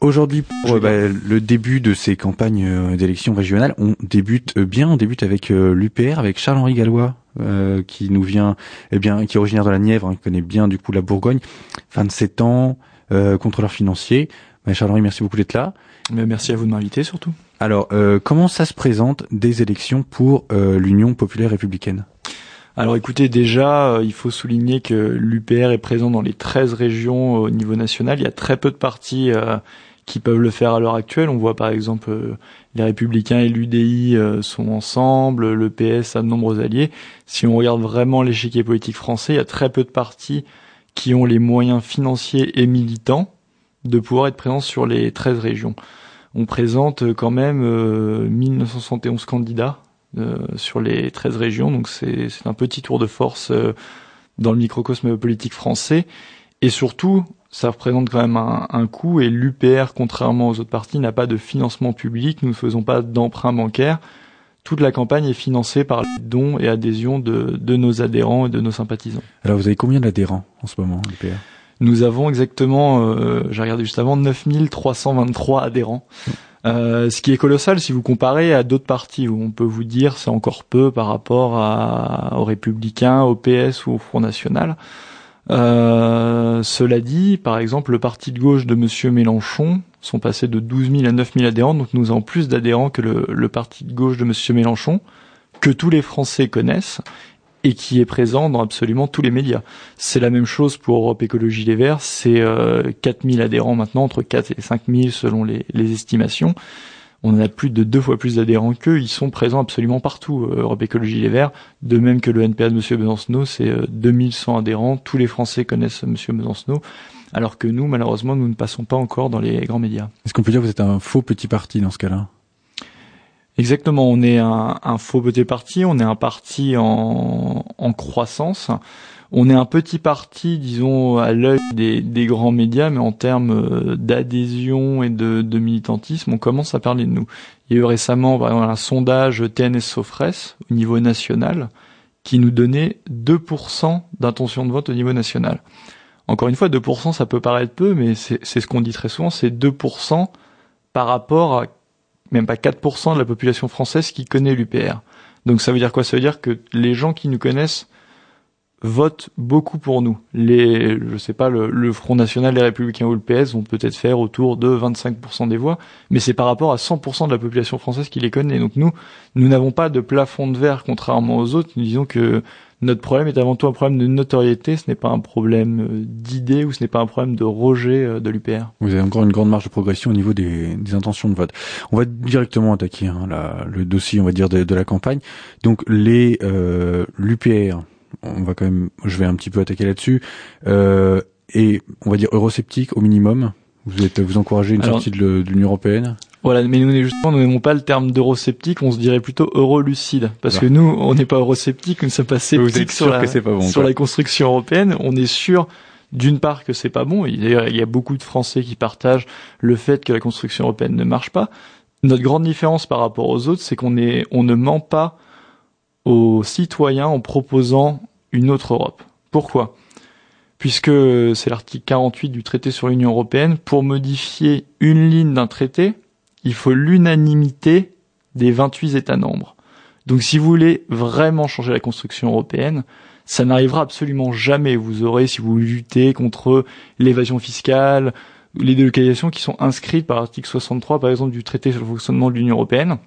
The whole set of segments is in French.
Aujourd'hui, pour bah, le début de ces campagnes d'élections régionales, on débute bien, on débute avec l'UPR, avec Charles-Henri Gallois, qui nous vient, eh bien, qui est originaire de la Nièvre, hein, qui connaît bien du coup la Bourgogne, 27 ans, contrôleur financier. Bah, Charles-Henri, merci beaucoup d'être là. merci à vous de m'inviter surtout. Alors, comment ça se présente des élections pour l'Union populaire républicaine? Alors écoutez, déjà, euh, il faut souligner que l'UPR est présent dans les 13 régions au niveau national. Il y a très peu de partis euh, qui peuvent le faire à l'heure actuelle. On voit par exemple euh, les Républicains et l'UDI sont ensemble, le PS a de nombreux alliés. Si on regarde vraiment l'échiquier politique français, il y a très peu de partis qui ont les moyens financiers et militants de pouvoir être présents sur les 13 régions. On présente quand même 1971 candidats euh, sur les 13 régions. Donc c'est un petit tour de force euh, dans le microcosme politique français. Et surtout, ça représente quand même un, un coût et l'UPR, contrairement aux autres partis, n'a pas de financement public. Nous ne faisons pas d'emprunt bancaire. Toute la campagne est financée par les dons et adhésions de, de nos adhérents et de nos sympathisants. Alors vous avez combien d'adhérents en ce moment, l'UPR Nous avons exactement, euh, j'ai regardé juste avant, 9323 adhérents. Euh, ce qui est colossal si vous comparez à d'autres partis où on peut vous dire c'est encore peu par rapport à, aux Républicains, au PS ou au Front National. Euh, cela dit, par exemple, le parti de gauche de Monsieur Mélenchon sont passés de 12 000 à 9 000 adhérents, donc nous avons plus d'adhérents que le, parti de gauche de Monsieur Mélenchon, que tous les Français connaissent, et qui est présent dans absolument tous les médias. C'est la même chose pour Europe Écologie Les Verts, c'est euh, 4000 adhérents maintenant, entre 4 et 5000 selon les, les, estimations. On en a plus de deux fois plus d'adhérents qu'eux, ils sont présents absolument partout, euh, Europe Écologie Les Verts, de même que le NPA de M. Besancenot, c'est euh, 2100 adhérents, tous les Français connaissent M. Besancenot, alors que nous, malheureusement, nous ne passons pas encore dans les grands médias. Est-ce qu'on peut dire que vous êtes un faux petit parti dans ce cas-là? Exactement, on est un, un, faux petit parti, on est un parti en, en, croissance. On est un petit parti, disons, à l'œil des, grands médias, mais en termes euh, d'adhésion et de, militantisme, on commence à parler de nous. Il y a eu récemment par exemple, un sondage TNS Sofres au niveau national qui nous donnait 2% d'intention de vote au niveau national. Encore une fois, 2% ça peut paraître peu, mais c'est ce qu'on dit très souvent, c'est 2% par rapport à même pas 4% de la population française qui connaît l'UPR. Donc ça veut dire quoi? Ça veut dire que les gens qui nous connaissent votent beaucoup pour nous. Les, je sais pas, le, Front National, les Républicains ou le PS vont peut-être faire autour de 25% des voix, mais c'est par rapport à 100% de la population française qui les connaît. Donc nous, nous n'avons pas de plafond de verre contrairement aux autres. Nous disons que notre problème est avant tout un problème de notoriété, ce n'est pas un problème euh, d'idée ou ce n'est pas un problème de rejet euh, de l'UPR. Vous avez encore une grande marge de progression au niveau des, des intentions de vote. On va directement attaquer hein, la, le dossier, on va dire, de, de la campagne. Donc les euh, l'UPR, on va quand même, je vais un petit peu attaquer là-dessus, euh, et on va dire eurosceptique au minimum. Vous êtes, vous encouragez une sortie de l'Union européenne voilà, mais nous, justement, nous n'aimons pas le terme d'eurosceptique, on se dirait plutôt eurolucide. Parce que nous, on n'est pas eurosceptique, nous ne sommes pas sceptiques sur, la, sur la construction européenne. On est sûr, d'une part, que c'est pas bon. D'ailleurs, il y a beaucoup de Français qui partagent le fait que la construction européenne ne marche pas. Notre grande différence par rapport aux autres, c'est qu'on est, on ne ment pas aux citoyens en proposant une autre Europe. Pourquoi? Puisque c'est l'article 48 du traité sur l'Union européenne, pour modifier une ligne d'un traité, il faut l'unanimité des 28 États membres. Donc si vous voulez vraiment changer la construction européenne, ça n'arrivera absolument jamais. Vous aurez, si vous luttez contre l'évasion fiscale, les délocalisations qui sont inscrites par l'article 63, par exemple, du traité sur le fonctionnement de l'Union européenne,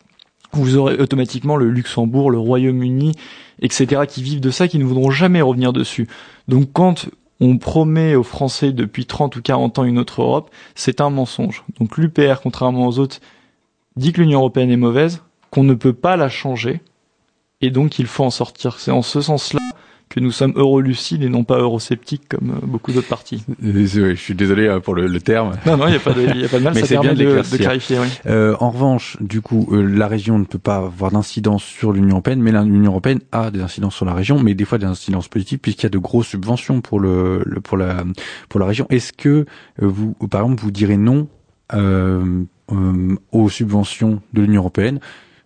vous aurez automatiquement le Luxembourg, le Royaume-Uni, etc., qui vivent de ça, qui ne voudront jamais revenir dessus. Donc quand on promet aux Français depuis 30 ou 40 ans une autre Europe, c'est un mensonge. Donc l'UPR, contrairement aux autres, dit que l'Union européenne est mauvaise, qu'on ne peut pas la changer, et donc il faut en sortir. C'est en ce sens-là que nous sommes eurolucides et non pas eurosceptiques comme euh, beaucoup d'autres partis. Euh, je suis désolé euh, pour le, le terme. Non, non, il n'y a, pas de, y a pas de mal, ça permet de, de, clarifier. Oui. Euh, en revanche, du coup, la région ne peut pas avoir d'incidence sur l'Union européenne, mais l'Union européenne a des incidences sur la région, mais des fois des incidences politiques puisqu'il y a de grosses subventions pour le, le pour la pour la région. Est-ce que vous, par exemple, vous direz non euh, aux subventions de l'Union européenne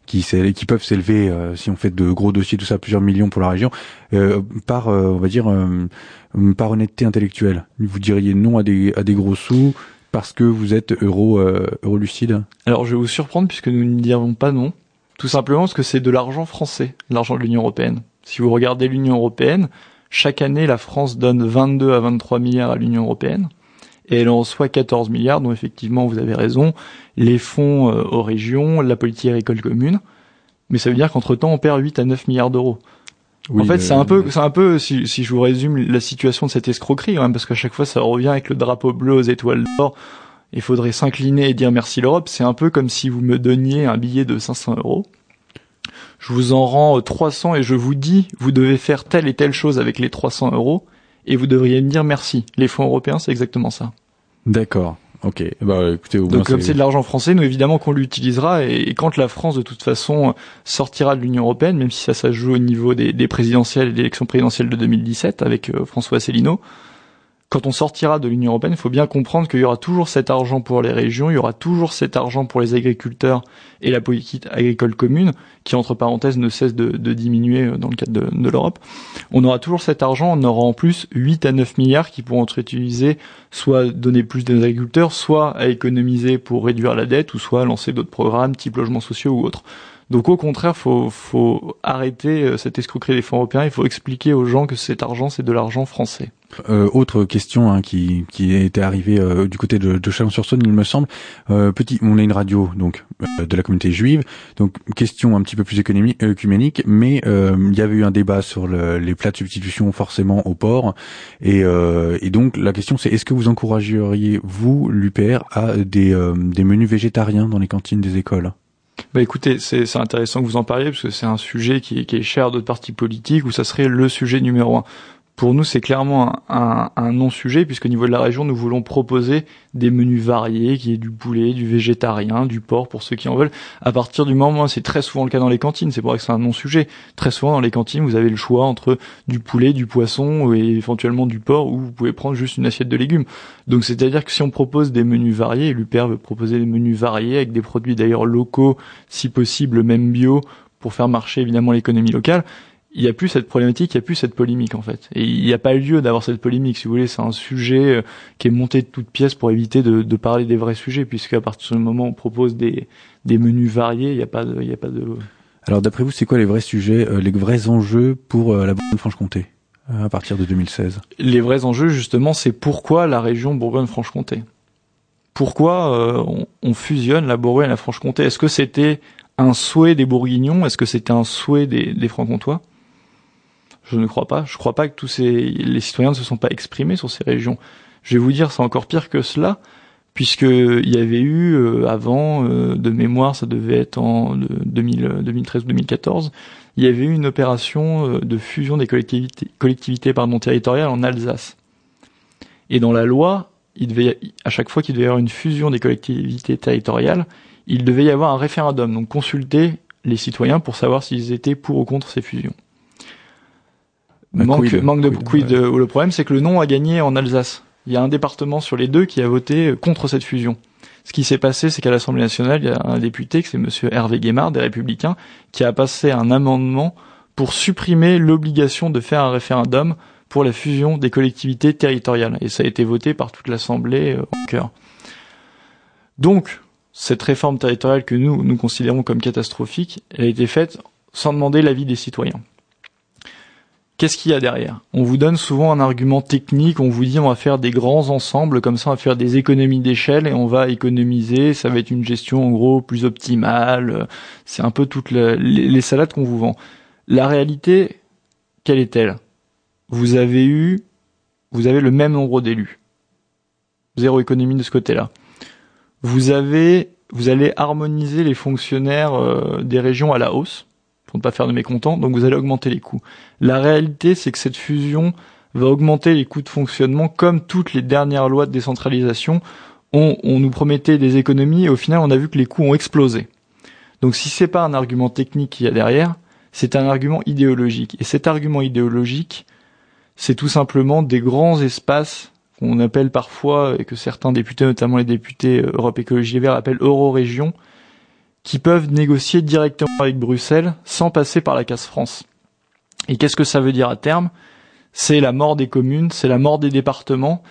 qui, qui peuvent s'élever, euh, si on fait de gros dossiers, tout ça, plusieurs millions pour la région, euh, par, euh, on va dire, par honnêteté intellectuelle. Vous diriez non à des, à des gros sous, parce que vous êtes euro, euh, euro lucide? Alors je vais vous surprendre puisque nous ne dirons pas non. Tout simplement parce que c'est de l'argent français, l'argent de l'Union européenne. Si vous regardez l'Union européenne, chaque année la France donne 22 à 23 milliards à l'Union européenne et elle en reçoit 14 milliards, dont effectivement vous avez raison, les fonds euh, aux régions, la politique agricole commune. Mais ça veut dire qu'entre temps on perd 8 à 9 milliards d'euros en fait, c'est un peu, c'est un peu, si, si je vous résume la situation de cette escroquerie, hein, parce qu'à chaque fois, ça revient avec le drapeau bleu aux étoiles d'or. Il faudrait s'incliner et dire merci l'Europe. C'est un peu comme si vous me donniez un billet de 500 euros. Je vous en rends 300 et je vous dis, vous devez faire telle et telle chose avec les 300 euros et vous devriez me dire merci. Les fonds européens, c'est exactement ça. D'accord. Ok. Bah, écoutez, au Donc comme c'est de l'argent français, nous évidemment qu'on l'utilisera et, quand la France de toute façon sortira de l'Union européenne, même si ça ça joue au niveau des, des présidentielles et des élections présidentielles de 2017 avec euh, François Asselineau, quand on sortira de l'Union européenne, il faut bien comprendre qu'il y aura toujours cet argent pour les régions, il y aura toujours cet argent pour les agriculteurs et la politique agricole commune, qui entre parenthèses ne cesse de, diminuer euh, dans le cadre de, l'Europe. On aura toujours cet argent, on aura en plus 8 à 9 milliards qui pourront être utilisés soit donner plus aux agriculteurs, soit à économiser pour réduire la dette, ou soit à lancer d'autres programmes, type logements sociaux ou autres. Donc au contraire, faut faut arrêter euh, cette escroquerie des fonds européens. Il faut expliquer aux gens que cet argent c'est de l'argent français. Euh, autre question hein, qui qui était arrivée euh, du côté de, de Chalon-sur-Saône, il me semble. Euh, petit, on a une radio donc euh, de la communauté juive, donc question un petit peu plus économique, œcuménique, mais il y avait eu un débat sur le, les plats de substitution forcément au port, et, et donc la question c'est est-ce que vous encourageriez vous l'UPR à des des menus végétariens dans les cantines des écoles? Bah écoutez, c'est intéressant que vous en parliez parce que c'est un sujet qui, est cher à d'autres partis politiques où ça serait le sujet numéro un pour nous, c'est clairement un, non-sujet, puisqu'au niveau de la région, nous voulons proposer des menus variés, qui est du poulet, du végétarien, du porc, pour ceux qui en veulent. À partir du moment, c'est très souvent le cas dans les cantines, c'est pour ça que c'est un non-sujet. Très souvent, dans les cantines, vous avez le choix entre du poulet, du poisson, et éventuellement du porc, ou vous pouvez prendre juste une assiette de légumes. Donc, c'est-à-dire que si on propose des menus variés, l'UPR veut proposer des menus variés, avec des produits d'ailleurs locaux, si possible, même bio, pour faire marcher évidemment l'économie locale, il n'y a plus cette problématique, il n'y a plus cette polémique en fait. Et il n'y a pas lieu d'avoir cette polémique, si vous voulez, c'est un sujet euh, qui est monté de toutes pièces pour éviter de, de parler des vrais sujets, puisque à partir du moment où on propose des, des menus variés, il n'y a pas de, y a pas de. Alors d'après vous, c'est quoi les vrais sujets, euh, les vrais enjeux pour euh, la Bourgogne-Franche-Comté à partir de 2016 Les vrais enjeux, justement, c'est pourquoi la région Bourgogne-Franche-Comté? Pourquoi on, on, fusionne la Bourgogne et la Franche-Comté? Est-ce que c'était un souhait des Bourguignons? Est-ce que c'était un souhait des, des Francs-Comtois? Je ne crois pas. Je crois pas que tous ces, les citoyens ne se sont pas exprimés sur ces régions. Je vais vous dire, c'est encore pire que cela, puisque il y avait eu euh, avant euh, de mémoire, ça devait être en 2013 ou 2014, il y avait eu une opération euh, de fusion des collectivités, collectivités pardon, territoriales en Alsace. Et dans la loi, à chaque fois qu'il devait y avoir une fusion des collectivités territoriales, il devait y avoir un référendum, donc consulter les citoyens pour savoir s'ils étaient pour ou contre ces fusions. Manque, manque de quid. Le problème, c'est que le non a gagné en Alsace. Il y a un département sur les deux qui a voté contre cette fusion. Ce qui s'est passé, c'est qu'à l'Assemblée nationale, il y a un député, c'est Monsieur Hervé Guémard, des Républicains, qui a passé un amendement pour supprimer l'obligation de faire un référendum pour la fusion des collectivités territoriales. Et ça a été voté par toute l'Assemblée euh, en cœur. Donc, cette réforme territoriale que nous, nous considérons comme catastrophique, elle a été faite sans demander l'avis des citoyens. Qu'est-ce qu'il y a derrière? On vous donne souvent un argument technique, on vous dit on va faire des grands ensembles, comme ça on va faire des économies d'échelle et on va économiser, ça va être une gestion en gros plus optimale, c'est un peu toutes les, salades qu'on vous vend. La réalité, quelle est-elle? Vous avez eu, vous avez le même nombre d'élus. Zéro économie de ce côté-là. Vous avez, vous allez harmoniser les fonctionnaires euh, des régions à la hausse pour ne pas faire de mécontents, donc vous allez augmenter les coûts. La réalité, c'est que cette fusion va augmenter les coûts de fonctionnement comme toutes les dernières lois de décentralisation. On, on nous promettait des économies et au final, on a vu que les coûts ont explosé. Donc si c'est pas un argument technique qu'il y a derrière, c'est un argument idéologique. Et cet argument idéologique, c'est tout simplement des grands espaces qu'on appelle parfois, et que certains députés, notamment les députés Europe Écologie Vert, appellent euro-régions, qui peuvent négocier directement avec Bruxelles sans passer par la casse France. Et qu'est-ce que ça veut dire à terme? C'est la mort des communes, c'est la mort des départements,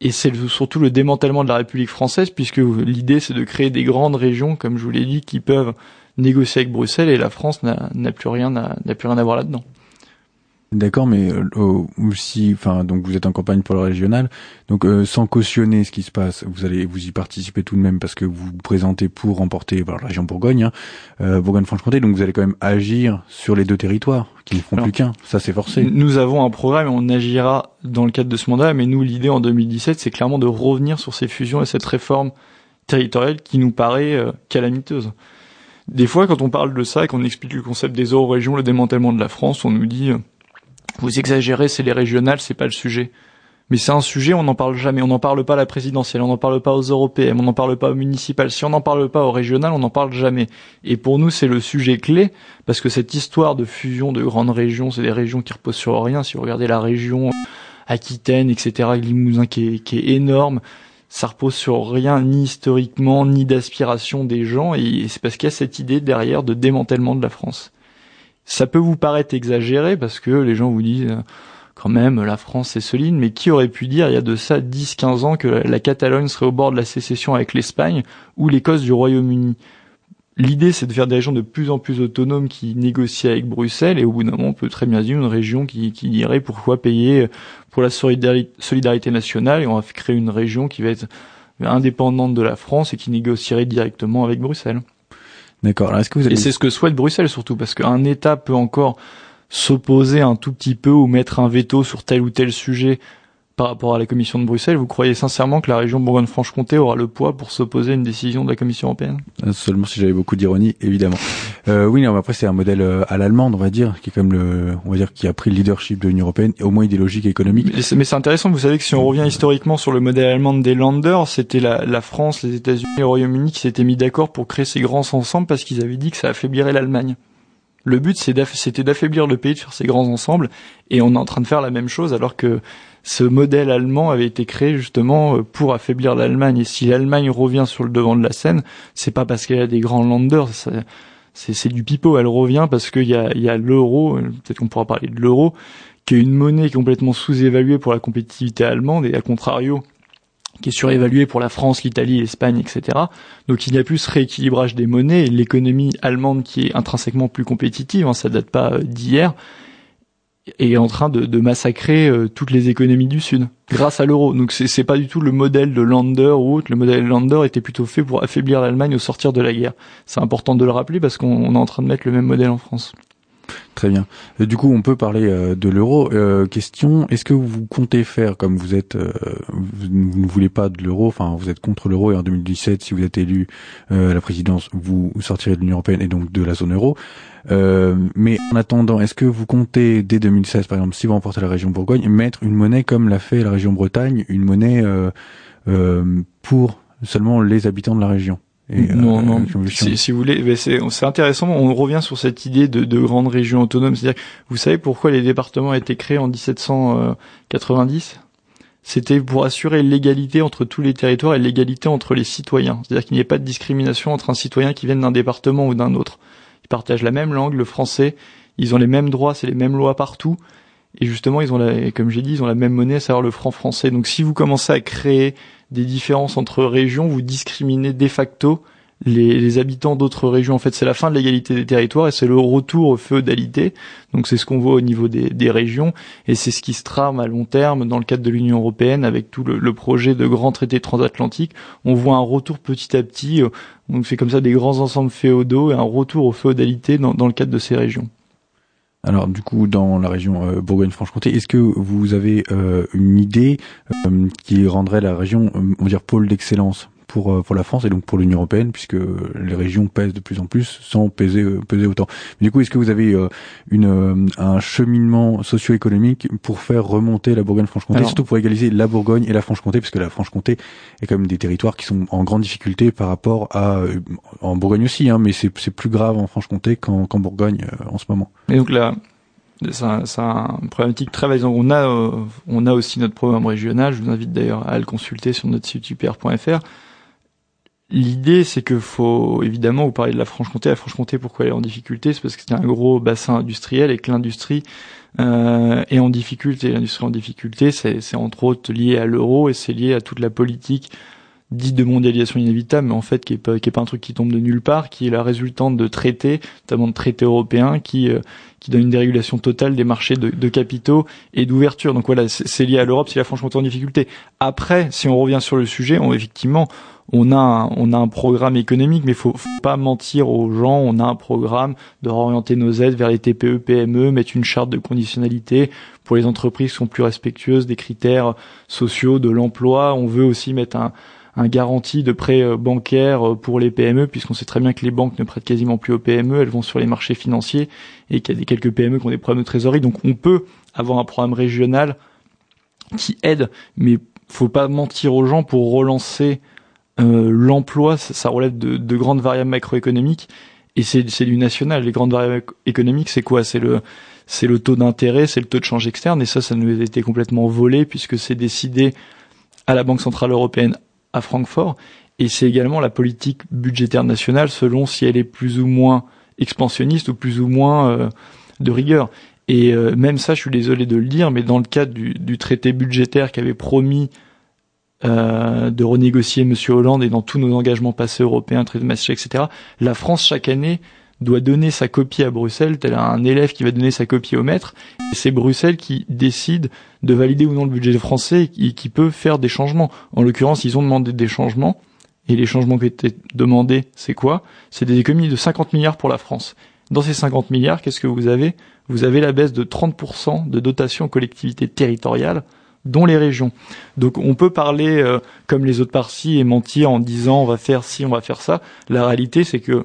Et c'est surtout le démantèlement de la République française, puisque l'idée c'est de créer des grandes régions, comme je vous l'ai dit, qui peuvent négocier avec Bruxelles, et la France n'a plus rien, n'a plus rien à voir là-dedans. D'accord, mais euh, si, enfin, donc vous êtes en campagne pour le régional, donc euh, sans cautionner ce qui se passe, vous allez vous y participer tout de même parce que vous vous présentez pour remporter la région Bourgogne, hein, euh, Bourgogne-Franche-Comté, donc vous allez quand même agir sur les deux territoires qui ne font plus qu'un. Ça, c'est forcé. Nous avons un programme et on agira dans le cadre de ce mandat, mais nous, l'idée en 2017, c'est clairement de revenir sur ces fusions et cette réforme territoriale qui nous paraît euh, calamiteuse. Des fois, quand on parle de ça et qu'on explique le concept des euro-régions, le démantèlement de la France, on nous dit vous exagérez, c'est les régionales, c'est pas le sujet. Mais c'est un sujet, on n'en parle jamais. On n'en parle pas à la présidentielle, on n'en parle pas aux européennes, on n'en parle pas aux municipales. Si on n'en parle pas aux régionales, on n'en parle jamais. Et pour nous, c'est le sujet clé, parce que cette histoire de fusion de grandes régions, c'est des régions qui reposent sur rien. Si vous regardez la région Aquitaine, etc., Limousin qui est, énorme, ça repose sur rien, ni historiquement, ni d'aspiration des gens, et c'est parce qu'il y a cette idée derrière de démantèlement de la France. Ça peut vous paraître exagéré parce que les gens vous disent euh, quand même la France est solide, mais qui aurait pu dire il y a de ça 10-15 ans que la Catalogne serait au bord de la sécession avec l'Espagne ou l'Écosse du Royaume-Uni? L'idée, c'est de faire des régions de plus en plus autonomes qui négocient avec Bruxelles, et au bout d'un moment, on peut très bien dire une région qui, qui dirait pourquoi payer pour la solidarité nationale, et on va créer une région qui va être indépendante de la France et qui négocierait directement avec Bruxelles. D'accord. est-ce que vous Et c'est ce que souhaite Bruxelles surtout, parce qu'un État peut encore s'opposer un tout petit peu ou mettre un veto sur tel ou tel sujet par rapport à la Commission de Bruxelles, vous croyez sincèrement que la région Bourgogne-Franche-Comté aura le poids pour s'opposer à une décision de la Commission européenne? Euh, Seulement si j'avais beaucoup d'ironie, évidemment. euh, oui, mais après c'est un modèle euh, à l'allemande, on va dire, qui est comme le, on va dire, qui a pris le leadership de l'Union européenne, au moins idéologique et économique. Mais c'est intéressant, vous savez que si on revient historiquement sur le modèle allemand des Länder, c'était la, la, France, les États-Unis et le Royaume-Uni qui s'étaient mis d'accord pour créer ces grands ensembles parce qu'ils avaient dit que ça affaiblirait l'Allemagne. Le but, c'était d'affaiblir le pays, de faire ces grands ensembles, et on est en train de faire la même chose alors que ce modèle allemand avait été créé justement euh, pour affaiblir l'Allemagne. Et si l'Allemagne revient sur le devant de la scène, c'est pas parce qu'elle a des grands landers, c'est du pipeau. Elle revient parce qu'il y a, l'euro, peut-être qu'on pourra parler de l'euro, qui est une monnaie complètement sous-évaluée pour la compétitivité allemande et à contrario qui est surévaluée pour la France, l'Italie, l'Espagne, etc. Donc il y a plus rééquilibrage des monnaies et l'économie allemande qui est intrinsèquement plus compétitive, hein, ça date pas euh, d'hier, est en train de, massacrer euh, toutes les économies du Sud grâce à l'euro. Donc c'est pas du tout le modèle de Lander ou autre. Le modèle Lander était plutôt fait pour affaiblir l'Allemagne au sortir de la guerre. C'est important de le rappeler parce qu'on est en train de mettre le même modèle en France. Très bien. Euh, du coup, on peut parler euh, de l'euro. question est-ce que vous comptez faire, comme vous êtes, vous ne voulez pas de l'euro, enfin vous êtes contre l'euro et en 2017, si vous êtes élu à la présidence, vous sortirez de l'Union européenne et donc de la zone euro. Euh, mais en attendant, est-ce que vous comptez dès 2016, par exemple, si vous remportez la région Bourgogne, mettre une monnaie comme l'a fait la région Bretagne, une monnaie euh, euh, pour seulement les habitants de la région? Et, non, non. Si, si, vous voulez, c'est intéressant. On revient sur cette idée de, de grande région autonome. C'est-à-dire, vous savez pourquoi les départements ont été créés en 1790 C'était pour assurer l'égalité entre tous les territoires et l'égalité entre les citoyens. C'est-à-dire qu'il n'y ait pas de discrimination entre un citoyen qui vient d'un département ou d'un autre partagent la même langue, le français, ils ont les mêmes droits, c'est les mêmes lois partout. Et justement, ils ont la, comme j'ai dit, ils ont la même monnaie, à savoir le franc français. Donc si vous commencez à créer des différences entre régions, vous discriminez de facto les, habitants d'autres régions. En fait, c'est la fin de l'égalité des territoires et c'est le retour aux feudalité. Donc c'est ce qu'on voit au niveau des, régions et c'est ce qui se trame à long terme dans le cadre de l'Union européenne avec tout le, projet de grand traité transatlantique. On voit un retour petit à petit. Euh, on fait comme ça des grands ensembles féodaux et un retour aux feudalités dans, dans le cadre de ces régions. Alors du coup, dans la région euh, Bourgogne-Franche-Comté, est-ce que vous avez euh, une idée euh, qui rendrait la région, on va pôle d'excellence? Pour euh, pour la France et donc pour l'Union européenne puisque les régions pèsent de plus en plus sans peser euh, peser autant. Mais du coup, est-ce que vous avez euh, une un cheminement socio-économique pour faire remonter la Bourgogne-Franche-Comté, surtout pour égaliser la Bourgogne et la Franche-Comté puisque la Franche-Comté est quand même des territoires qui sont en grande difficulté par rapport à en Bourgogne aussi, hein, mais c'est c'est plus grave en Franche-Comté qu'en qu'en Bourgogne en ce moment. Et donc là, c'est un, une problématique très vaste. On a, on a aussi notre programme régional. Je vous invite d'ailleurs à le consulter sur notre site upr.fr L'idée, c'est que faut évidemment vous parlez de la Franche-Comté. La Franche-Comté, pourquoi elle est en difficulté? C'est parce que c'est un gros bassin industriel et que l'industrie euh, est en difficulté. L'industrie en difficulté, c'est entre autres lié à l'euro et c'est lié à toute la politique dite de mondialisation inévitable, mais en fait qui est pas qui est pas un truc qui tombe de nulle part, qui est la résultante de traités, notamment de traités européens, qui euh, qui donnent une dérégulation totale des marchés de, de capitaux et d'ouverture. Donc voilà, c'est lié à l'Europe, c'est la Franche-Comté en difficulté. Après, si on revient sur le sujet, on, effectivement, on a un, on a un programme économique, mais faut, faut pas mentir aux gens. On a un programme de réorienter nos aides vers les TPE, PME, mettre une charte de conditionnalité pour les entreprises qui sont plus respectueuses des critères sociaux, de l'emploi. On veut aussi mettre un, un garantie de prêt euh, bancaire euh, pour les PME, puisqu'on sait très bien que les banques ne prêtent quasiment plus aux PME, elles vont sur les marchés financiers et qu'il y a des quelques PME qui ont des problèmes de trésorerie. Donc on peut avoir un programme régional qui aide, mais faut pas mentir aux gens pour relancer euh, l'emploi, ça, relève de, de, grandes variables macroéconomiques et c'est du national. Les grandes variables économiques, c'est quoi? C'est le c'est le taux d'intérêt, c'est le taux de change externe et ça, ça nous a été complètement volé puisque c'est décidé à la Banque centrale européenne à Francfort et c'est également la politique budgétaire nationale selon si elle est plus ou moins expansionniste ou plus ou moins euh, de rigueur. Et euh, même ça, je suis désolé de le dire, mais dans le cadre du, traité budgétaire qui avait promis euh, de renégocier Monsieur Hollande et dans tous nos engagements passés européens, traité de Maastricht, etc. La France chaque année doit donner sa copie à Bruxelles, tel un élève qui va donner sa copie au maître. Et c'est Bruxelles qui décide de valider ou non le budget français et qui peut faire des changements. En l'occurrence, ils ont demandé des changements. Et les changements qui étaient demandés, c'est quoi? C'est des économies de 50 milliards pour la France. Dans ces 50 milliards, qu'est-ce que vous avez? Vous avez la baisse de 30% de dotation aux collectivités territoriales dont les régions. Donc on peut parler euh, comme les autres partis et mentir en disant on va faire ci, on va faire ça. La réalité c'est que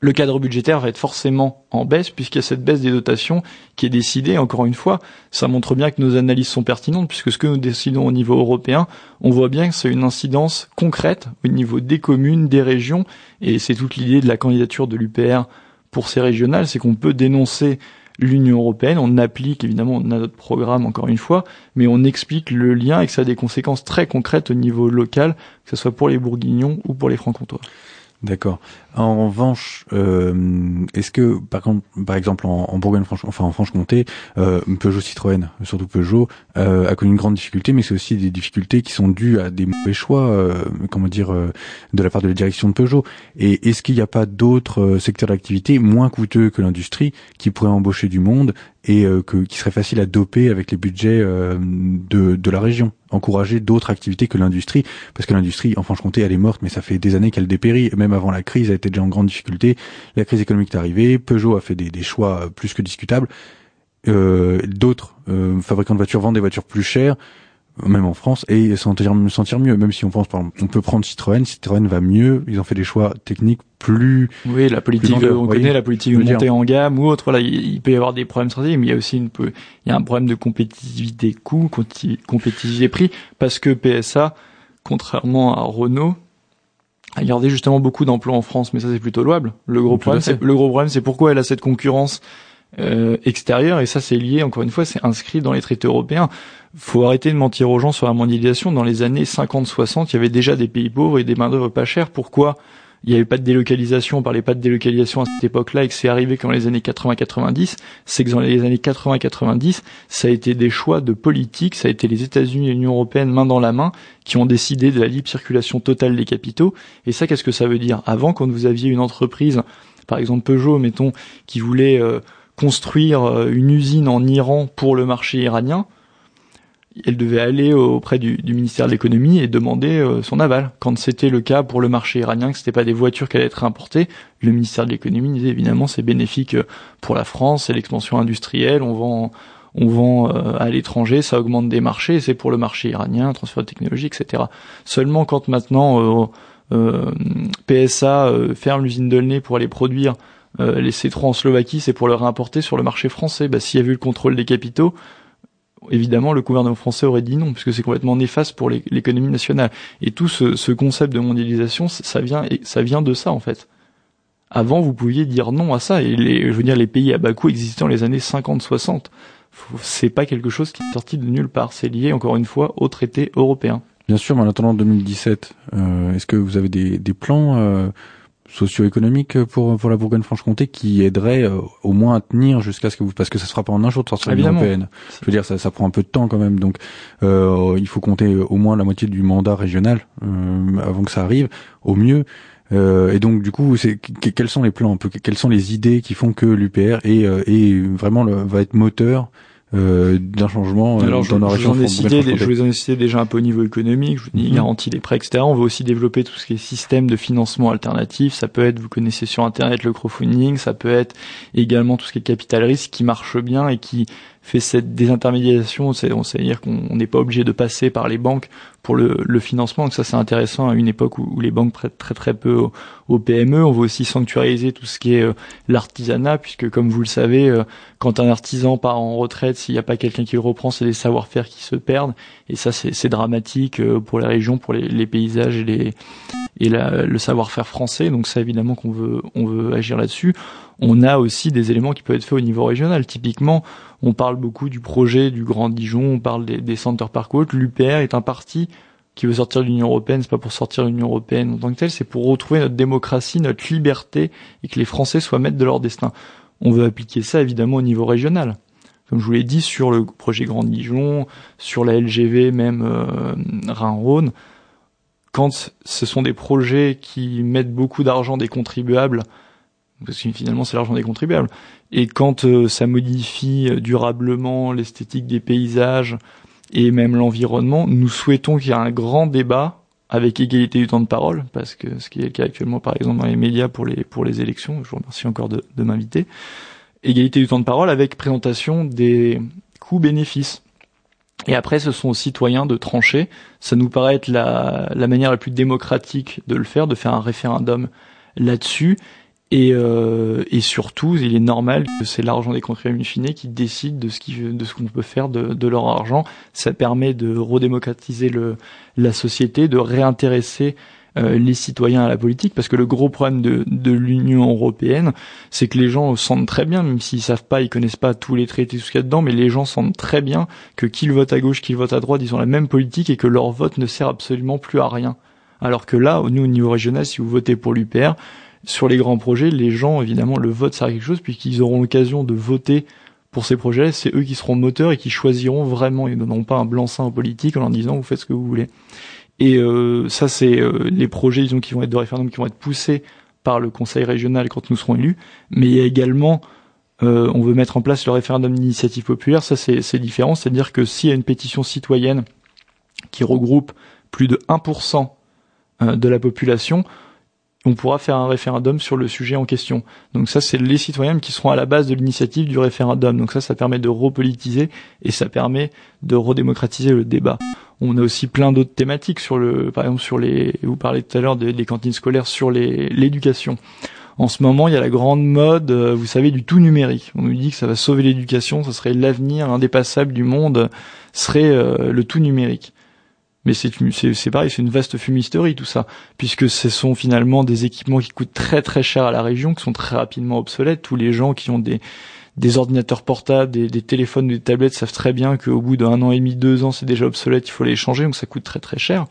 le cadre budgétaire va être forcément en baisse puisqu'il y a cette baisse des dotations qui est décidée. Encore une fois, ça montre bien que nos analyses sont pertinentes puisque ce que nous décidons au niveau européen, on voit bien que c'est une incidence concrète au niveau des communes, des régions et c'est toute l'idée de la candidature de l'UPR pour ces régionales, c'est qu'on peut dénoncer l'Union européenne. On applique, évidemment, on a notre programme encore une fois, mais on explique le lien et que ça a des conséquences très concrètes au niveau local, que ce soit pour les Bourguignons ou pour les Franc-Comtois. D'accord. En revanche, euh, est-ce que par, contre, par exemple en, en Bourgogne, enfin en Franche-Comté, euh, Peugeot Citroën, surtout Peugeot, euh, a connu une grande difficulté, mais c'est aussi des difficultés qui sont dues à des mauvais choix, comment dire, de la part de la direction de Peugeot. Et est-ce qu'il n'y a pas d'autres secteurs d'activité moins coûteux que l'industrie qui pourraient embaucher du monde et que, qui serait facile à doper avec les budgets de, de la région encourager d'autres activités que l'industrie, parce que l'industrie, en Franche-Comté, elle est morte, mais ça fait des années qu'elle dépérit. Même avant la crise, elle était déjà en grande difficulté. La crise économique est arrivée. Peugeot a fait des, choix plus que discutables. Euh, d'autres euh, fabricants de voitures vendent des voitures plus chères même en France, et sentir, sentir mieux. Même si on pense, par exemple, on peut prendre Citroën, Citroën va mieux, ils ont fait des choix techniques plus. Oui, la politique, on connaît la politique de montée en gamme ou autre. Voilà, il, peut y avoir des problèmes stratégiques, mais il y a aussi une, il y a un problème de compétitivité coût, compétitivité prix, parce que PSA, contrairement à Renault, a gardé justement beaucoup d'emplois en France, mais ça c'est plutôt louable. Le gros problème, c'est le gros problème, c'est pourquoi elle a cette concurrence euh, extérieure, et ça c'est lié, encore une fois, c'est inscrit dans les traités européens faut arrêter de mentir aux gens sur la mondialisation. Dans les années 50-60, il y avait déjà des pays pauvres et des main-d'œuvre pas chères. Pourquoi? Il n'y avait pas de délocalisation, on parlait pas de délocalisation à cette époque-là et que c'est arrivé quand les années 80-90, c'est que dans les années 80-90, ça a été des choix de politique, ça a été les États-Unis et l'Union européenne main dans la main qui ont décidé de la libre circulation totale des capitaux. Et ça, qu'est-ce que ça veut dire? Avant, quand vous aviez une entreprise, par exemple Peugeot, mettons, qui voulait euh, construire euh, une usine en Iran pour le marché iranien, elle devait aller auprès du, ministère de l'économie et demander euh, son aval. Quand c'était le cas pour le marché iranien, que c'était pas des voitures qui allaient être importées, le ministère de l'économie disait évidemment c'est bénéfique euh, pour la France, c'est l'expansion industrielle, on vend on vend euh, à l'étranger, ça augmente des marchés, c'est pour le marché iranien, transfert de technologie, etc. Seulement quand maintenant PSA ferme l'usine de Nez pour aller produire les C3 en Slovaquie, c'est pour le réimporter sur le marché français. Bah, S'il y avait eu le contrôle des capitaux, évidemment, le gouvernement français aurait dit non, puisque c'est complètement néfaste pour l'économie nationale. Et tout ce, concept de mondialisation, ça vient, ça vient de ça, en fait. Avant, vous pouviez dire non à ça, et les, je veux dire, les pays à bas coût existant dans les années 50-60, c'est pas quelque chose qui est sorti de nulle part, c'est lié, encore une fois, au traité européen. Bien sûr, mais en attendant 2017, euh, est-ce que vous avez des, des plans euh, socio-économiques pour, pour la Bourgogne-Franche-Comté qui aideraient euh, au moins à tenir jusqu'à ce que vous... Parce que ça se fera pas en un jour de sortir de l'Union européenne. Je veux dire, ça, ça prend un peu de temps quand même. Donc, euh, il faut compter au moins la moitié du mandat régional avant que ça arrive, au mieux. Euh, et donc du coup, c'est quels sont les plans, quelles sont les idées qui font que l'UPR est, est vraiment le, va être moteur euh, d'un changement Alors, dans régions. Je, vous en ai cité déjà un peu au niveau économique, je vous dis, mm garantie des prêts, etc. On veut aussi développer tout ce qui est système de financement alternatif. Ça peut être, vous connaissez sur Internet le crowdfunding, ça peut être également tout ce qui est capital risque qui marche bien et qui fait cette désintermédiation, c'est-à-dire qu'on n'est pas obligé de passer par les banques pour le, le financement. Donc ça c'est intéressant à une époque où, les banques prêtent très très peu aux, PME. On veut aussi sanctuariser tout ce qui est euh, l'artisanat, puisque comme vous le savez, euh, quand un artisan part en retraite, s'il n'y a pas quelqu'un qui le reprend, c'est des savoir-faire qui se perdent. Et ça c'est dramatique euh, pour les régions, pour les, les paysages et, les, et la, le savoir-faire français. Donc ça évidemment qu'on veut on veut agir là-dessus. On a aussi des éléments qui peuvent être faits au niveau régional. Typiquement, on parle beaucoup du projet du Grand Dijon, on parle des, des Center Park L'UPR est un parti qui veut sortir de l'Union européenne, c'est pas pour sortir de l'Union européenne en tant que tel, c'est pour retrouver notre démocratie, notre liberté et que les Français soient maîtres de leur destin. On veut appliquer ça évidemment au niveau régional. Comme je vous l'ai dit, sur le projet Grand Dijon, sur la LGV, même euh, Rhin-Rhône, quand ce sont des projets qui mettent beaucoup d'argent des contribuables, parce que finalement c'est l'argent des contribuables, et quand euh, ça modifie euh, durablement l'esthétique des paysages et même l'environnement, nous souhaitons qu'il y ait un grand débat avec égalité du temps de parole, parce que ce qui est le cas actuellement par exemple dans les médias pour les pour les élections, je vous remercie encore de, m'inviter, égalité du temps de parole avec présentation des coûts-bénéfices. Et après, ce sont aux citoyens de trancher. Ça nous paraît être la, la manière la plus démocratique de le faire, de faire un référendum là-dessus. Et, euh, et surtout, il est normal que c'est l'argent des contribuables in qui décide de ce qu'on peut faire de, de, leur argent. Ça permet de redémocratiser le, la société, de réintéresser euh, les citoyens à la politique, parce que le gros problème de, de l'Union européenne, c'est que les gens sentent très bien, même s'ils savent pas, ils connaissent pas tous les traités, tout ce qu'il y a dedans, mais les gens sentent très bien que qu'ils votent à gauche, qu'ils votent à droite, ils ont la même politique et que leur vote ne sert absolument plus à rien. Alors que là, nous, au niveau régional, si vous votez pour l'UPR, sur les grands projets, les gens, évidemment, le vote sert à quelque chose puisqu'ils auront l'occasion de voter pour ces projets. C'est eux qui seront moteurs et qui choisiront vraiment. Ils donneront pas un blanc-seing aux politiques en leur disant vous faites ce que vous voulez. Et euh, ça, c'est euh, les projets, disons, qui vont être de référendum, qui vont être poussés par le Conseil régional quand nous serons élus. Mais il y a également, euh, on veut mettre en place le référendum d'initiative populaire. Ça, c'est différent. C'est-à-dire que s'il y a une pétition citoyenne qui regroupe plus de 1% de la population, on pourra faire un référendum sur le sujet en question. Donc ça, c'est les citoyens qui seront à la base de l'initiative du référendum. Donc ça, ça permet de repolitiser et ça permet de redémocratiser le débat. On a aussi plein d'autres thématiques sur le, par exemple sur les, vous parlez tout à l'heure des, cantines scolaires sur l'éducation. En ce moment, il y a la grande mode, euh, vous savez, du tout numérique. On nous dit que ça va sauver l'éducation, ça serait l'avenir indépassable du monde, serait euh, le tout numérique. Mais c'est pareil, c'est une vaste fumisterie tout ça, puisque ce sont finalement des équipements qui coûtent très très cher à la région, qui sont très rapidement obsolètes. Tous les gens qui ont des des ordinateurs portables, des, des téléphones, des tablettes savent très bien qu'au bout d'un an et demi, deux ans, c'est déjà obsolète, il faut les changer, donc ça coûte très très cher.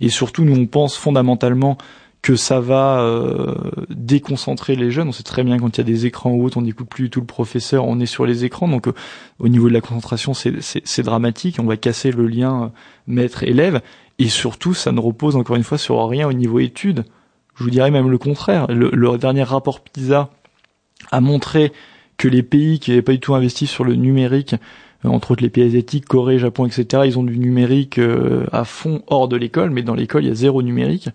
Et surtout, nous on pense fondamentalement que ça va euh, déconcentrer les jeunes. On sait très bien quand il y a des écrans ou autres, on n'écoute plus du tout le professeur, on est sur les écrans. Donc euh, au niveau de la concentration, c'est dramatique. On va casser le lien euh, maître-élève. Et surtout, ça ne repose encore une fois sur rien au niveau études. Je vous dirais même le contraire. Le, dernier rapport PISA a montré que les pays qui n'avaient pas du tout investi sur le numérique, entre autres les pays asiatiques, Corée, Japon, etc., ils ont du numérique à fond hors de l'école, mais dans l'école, il y a zéro numérique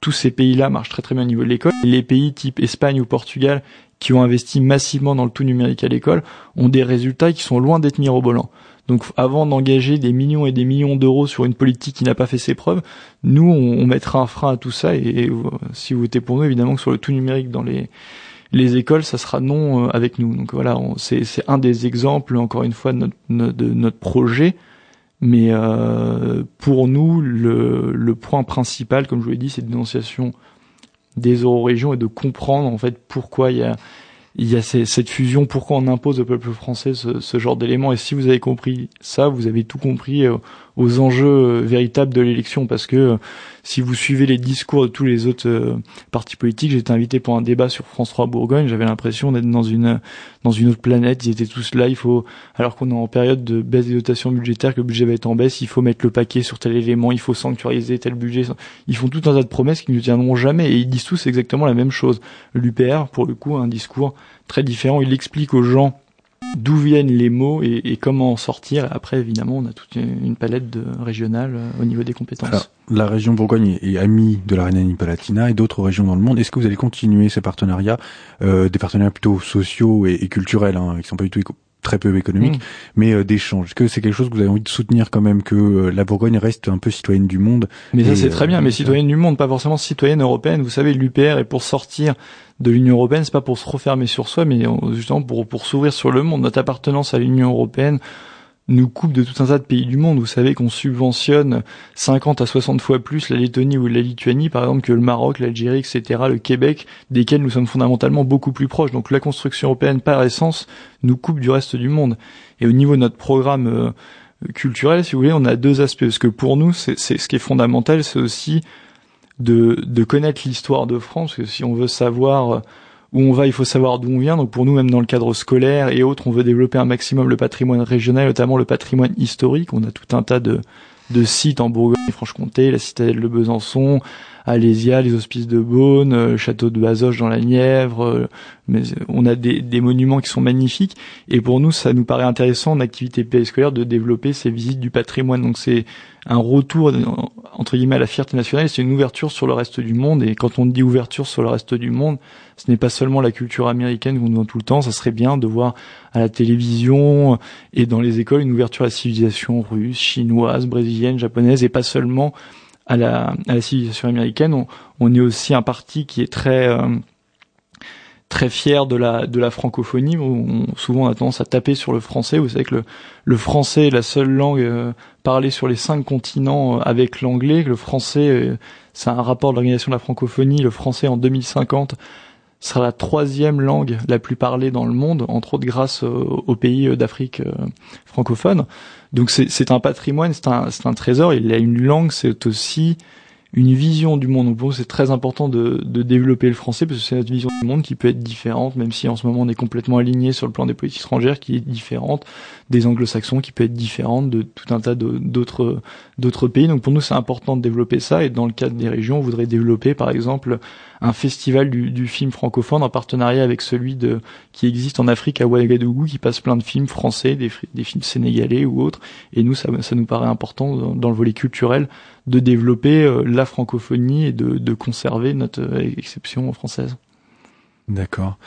tous ces pays-là marchent très très bien au niveau de l'école. Les pays type Espagne ou Portugal qui ont investi massivement dans le tout numérique à l'école ont des résultats qui sont loin d'être mirobolants. Donc avant d'engager des millions et des millions d'euros sur une politique qui n'a pas fait ses preuves, nous on, mettra un frein à tout ça et, si vous votez pour nous évidemment que sur le tout numérique dans les les écoles, ça sera non euh, avec nous. Donc voilà, c'est un des exemples encore une fois de notre, de notre projet mais euh, pour nous, le, le, point principal, comme je vous l'ai dit, c'est dénonciation des euro-régions et de comprendre en fait pourquoi il y a, il y a cette fusion, pourquoi on impose au peuple français ce, ce genre d'éléments. Et si vous avez compris ça, vous avez tout compris euh, aux enjeux véritables de l'élection parce que si vous suivez les discours de tous les autres euh, partis politiques, j'étais invité pour un débat sur France 3 Bourgogne, j'avais l'impression d'être dans une dans une autre planète, ils étaient tous là, il faut alors qu'on est en période de baisse des dotations budgétaires, que le budget va être en baisse, il faut mettre le paquet sur tel élément, il faut sanctuariser tel budget. Ils font tout un tas de promesses qui ne tiendront jamais et ils disent tous exactement la même chose. L'UPR, pour le coup, a un discours très différent, il explique aux gens d'où viennent les mots et, comment en sortir. Après, évidemment, on a toute une palette de régionale euh, au niveau des compétences. la région Bourgogne est amie de la Rhénanie-Palatinat et d'autres régions dans le monde. Est-ce que vous allez continuer ces partenariats, euh, des partenariats plutôt sociaux et, culturels, hein, qui sont pas du tout très peu économiques, mm. mais euh, d'échanges Est-ce que c'est quelque chose que vous avez envie de soutenir quand même, que euh, la Bourgogne reste un peu citoyenne du monde Mais ça c'est très bien, mais citoyenne du monde, pas forcément citoyenne européenne. Vous savez, l'UPR est pour sortir de l'Union européenne, c'est pas pour se refermer sur soi, mais justement pour pour s'ouvrir sur le monde. Notre appartenance à l'Union européenne nous coupe de tout un tas de pays du monde. Vous savez qu'on subventionne 50 à 60 fois plus la Lettonie ou la Lituanie, par exemple, que le Maroc, l'Algérie, etc., le Québec, desquels nous sommes fondamentalement beaucoup plus proches. Donc la construction européenne, par essence, nous coupe du reste du monde. Et au niveau de notre programme euh, culturel, si vous voulez, on a deux aspects. Parce que pour nous, c'est ce qui est fondamental, c'est aussi de, connaître l'histoire de France. Que si on veut savoir où on va, il faut savoir d'où on vient. Donc pour nous, même dans le cadre scolaire et autres, on veut développer un maximum le patrimoine régional, notamment le patrimoine historique. On a tout un tas de, de sites en Bourgogne et Franche-Comté, la citadelle de Besançon, Alésia, les hospices de Beaune, euh, château de Bazoches dans la Nièvre. Euh, mais on a des, des, monuments qui sont magnifiques. Et pour nous, ça nous paraît intéressant en activité périscolaire de développer ces visites du patrimoine. Donc c'est un retour entre guillemets à la fierté nationale, c'est une ouverture sur le reste du monde. Et quand on dit ouverture sur le reste du monde, ce n'est pas seulement la culture américaine qu'on voit tout le temps. Ça serait bien de voir à la télévision et dans les écoles une ouverture à la civilisation russe, chinoise, brésilienne, japonaise, et pas seulement à la, à civilisation américaine. On, on, est aussi un parti qui est très euh, très fier de la de la francophonie. Où souvent on a tendance à taper sur le français. Vous savez que le, le français est la seule langue euh, parlée sur les cinq continents euh, avec l'anglais. Le français, c'est un rapport de l'organisation de la francophonie. Le français en 2050 sera la troisième langue la plus parlée dans le monde, entre autres grâce aux pays d'Afrique francophone. Donc c'est un patrimoine, c'est un, un trésor. Il a une langue, c'est aussi une vision du monde. Donc c'est très important de, de, développer le français parce que c'est notre vision du monde qui peut être différente, même si en ce moment on est complètement aligné sur le plan des politiques étrangères, qui est différente des anglo-saxons, qui peut être différente de tout un tas d'autres d'autres pays. Donc pour nous c'est important de développer ça et dans le cadre des régions, on voudrait développer par exemple un festival du, du, film francophone en partenariat avec celui de qui existe en Afrique à Ouagadougou, qui passe plein de films français, des, des films sénégalais ou autres. Et nous, ça, ça nous paraît important dans, le volet culturel de développer euh, la francophonie et de, de conserver notre euh, exception française. D'accord.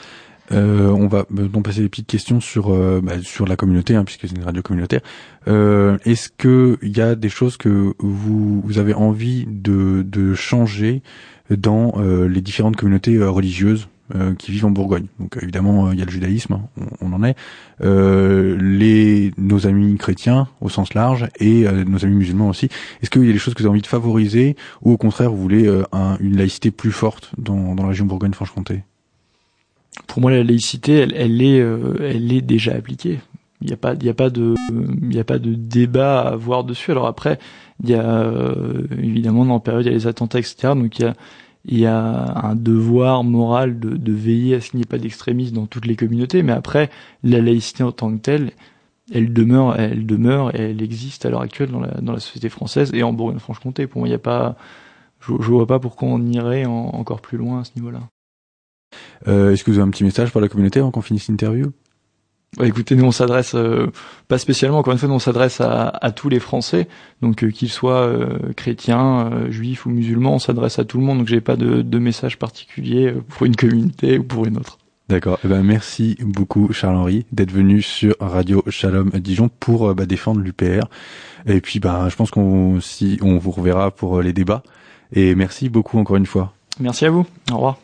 Euh, on va euh, donc passer des petites questions sur bah, sur la communauté, hein, puisque c'est une radio communautaire. Euh, Est-ce que il y a des choses que vous, vous avez envie de, de changer dans euh, les différentes communautés euh, religieuses? Euh, qui vivent en Bourgogne. Donc évidemment, il y a le judaïsme, hein, on, en est. les nos amis chrétiens au sens large et nos amis musulmans aussi. Est-ce qu'il y a des choses que vous avez envie de favoriser ou au contraire vous voulez une laïcité plus forte dans, dans la région Bourgogne-Franche-Comté Pour moi, la laïcité, elle, elle est, elle est déjà appliquée. Il n'y a pas, il a pas de, il a pas de débat à avoir dessus. Alors après, il y a euh, évidemment dans la période il y a les attentats etc. Donc il y a il y a un devoir moral de, de veiller à ce qu'il n'y ait pas d'extrémisme dans toutes les communautés. Mais après, la laïcité en tant que telle, elle demeure, elle demeure et elle existe à l'heure actuelle dans la, dans la société française et en Bourgogne-Franche-Comté. Pour moi, il n'y a pas, je, je vois pas pourquoi on irait encore plus loin à ce niveau-là. Euh, Est-ce que vous avez un petit message pour la communauté avant qu'on finisse l'interview? Écoutez, nous on s'adresse euh, pas spécialement, encore une fois, nous on s'adresse à, à, tous les Français, donc euh, qu'ils soient euh, chrétiens, juifs ou musulmans, on s'adresse à tout le monde, donc j'ai pas de, de, message particulier pour une communauté ou pour une autre. D'accord. Eh ben merci beaucoup Charles-Henri d'être venu sur Radio Shalom Dijon pour bah, défendre l'UPR. Et puis bah je pense qu'on si on vous reverra pour les débats. Et merci beaucoup encore une fois. Merci à vous. Au revoir.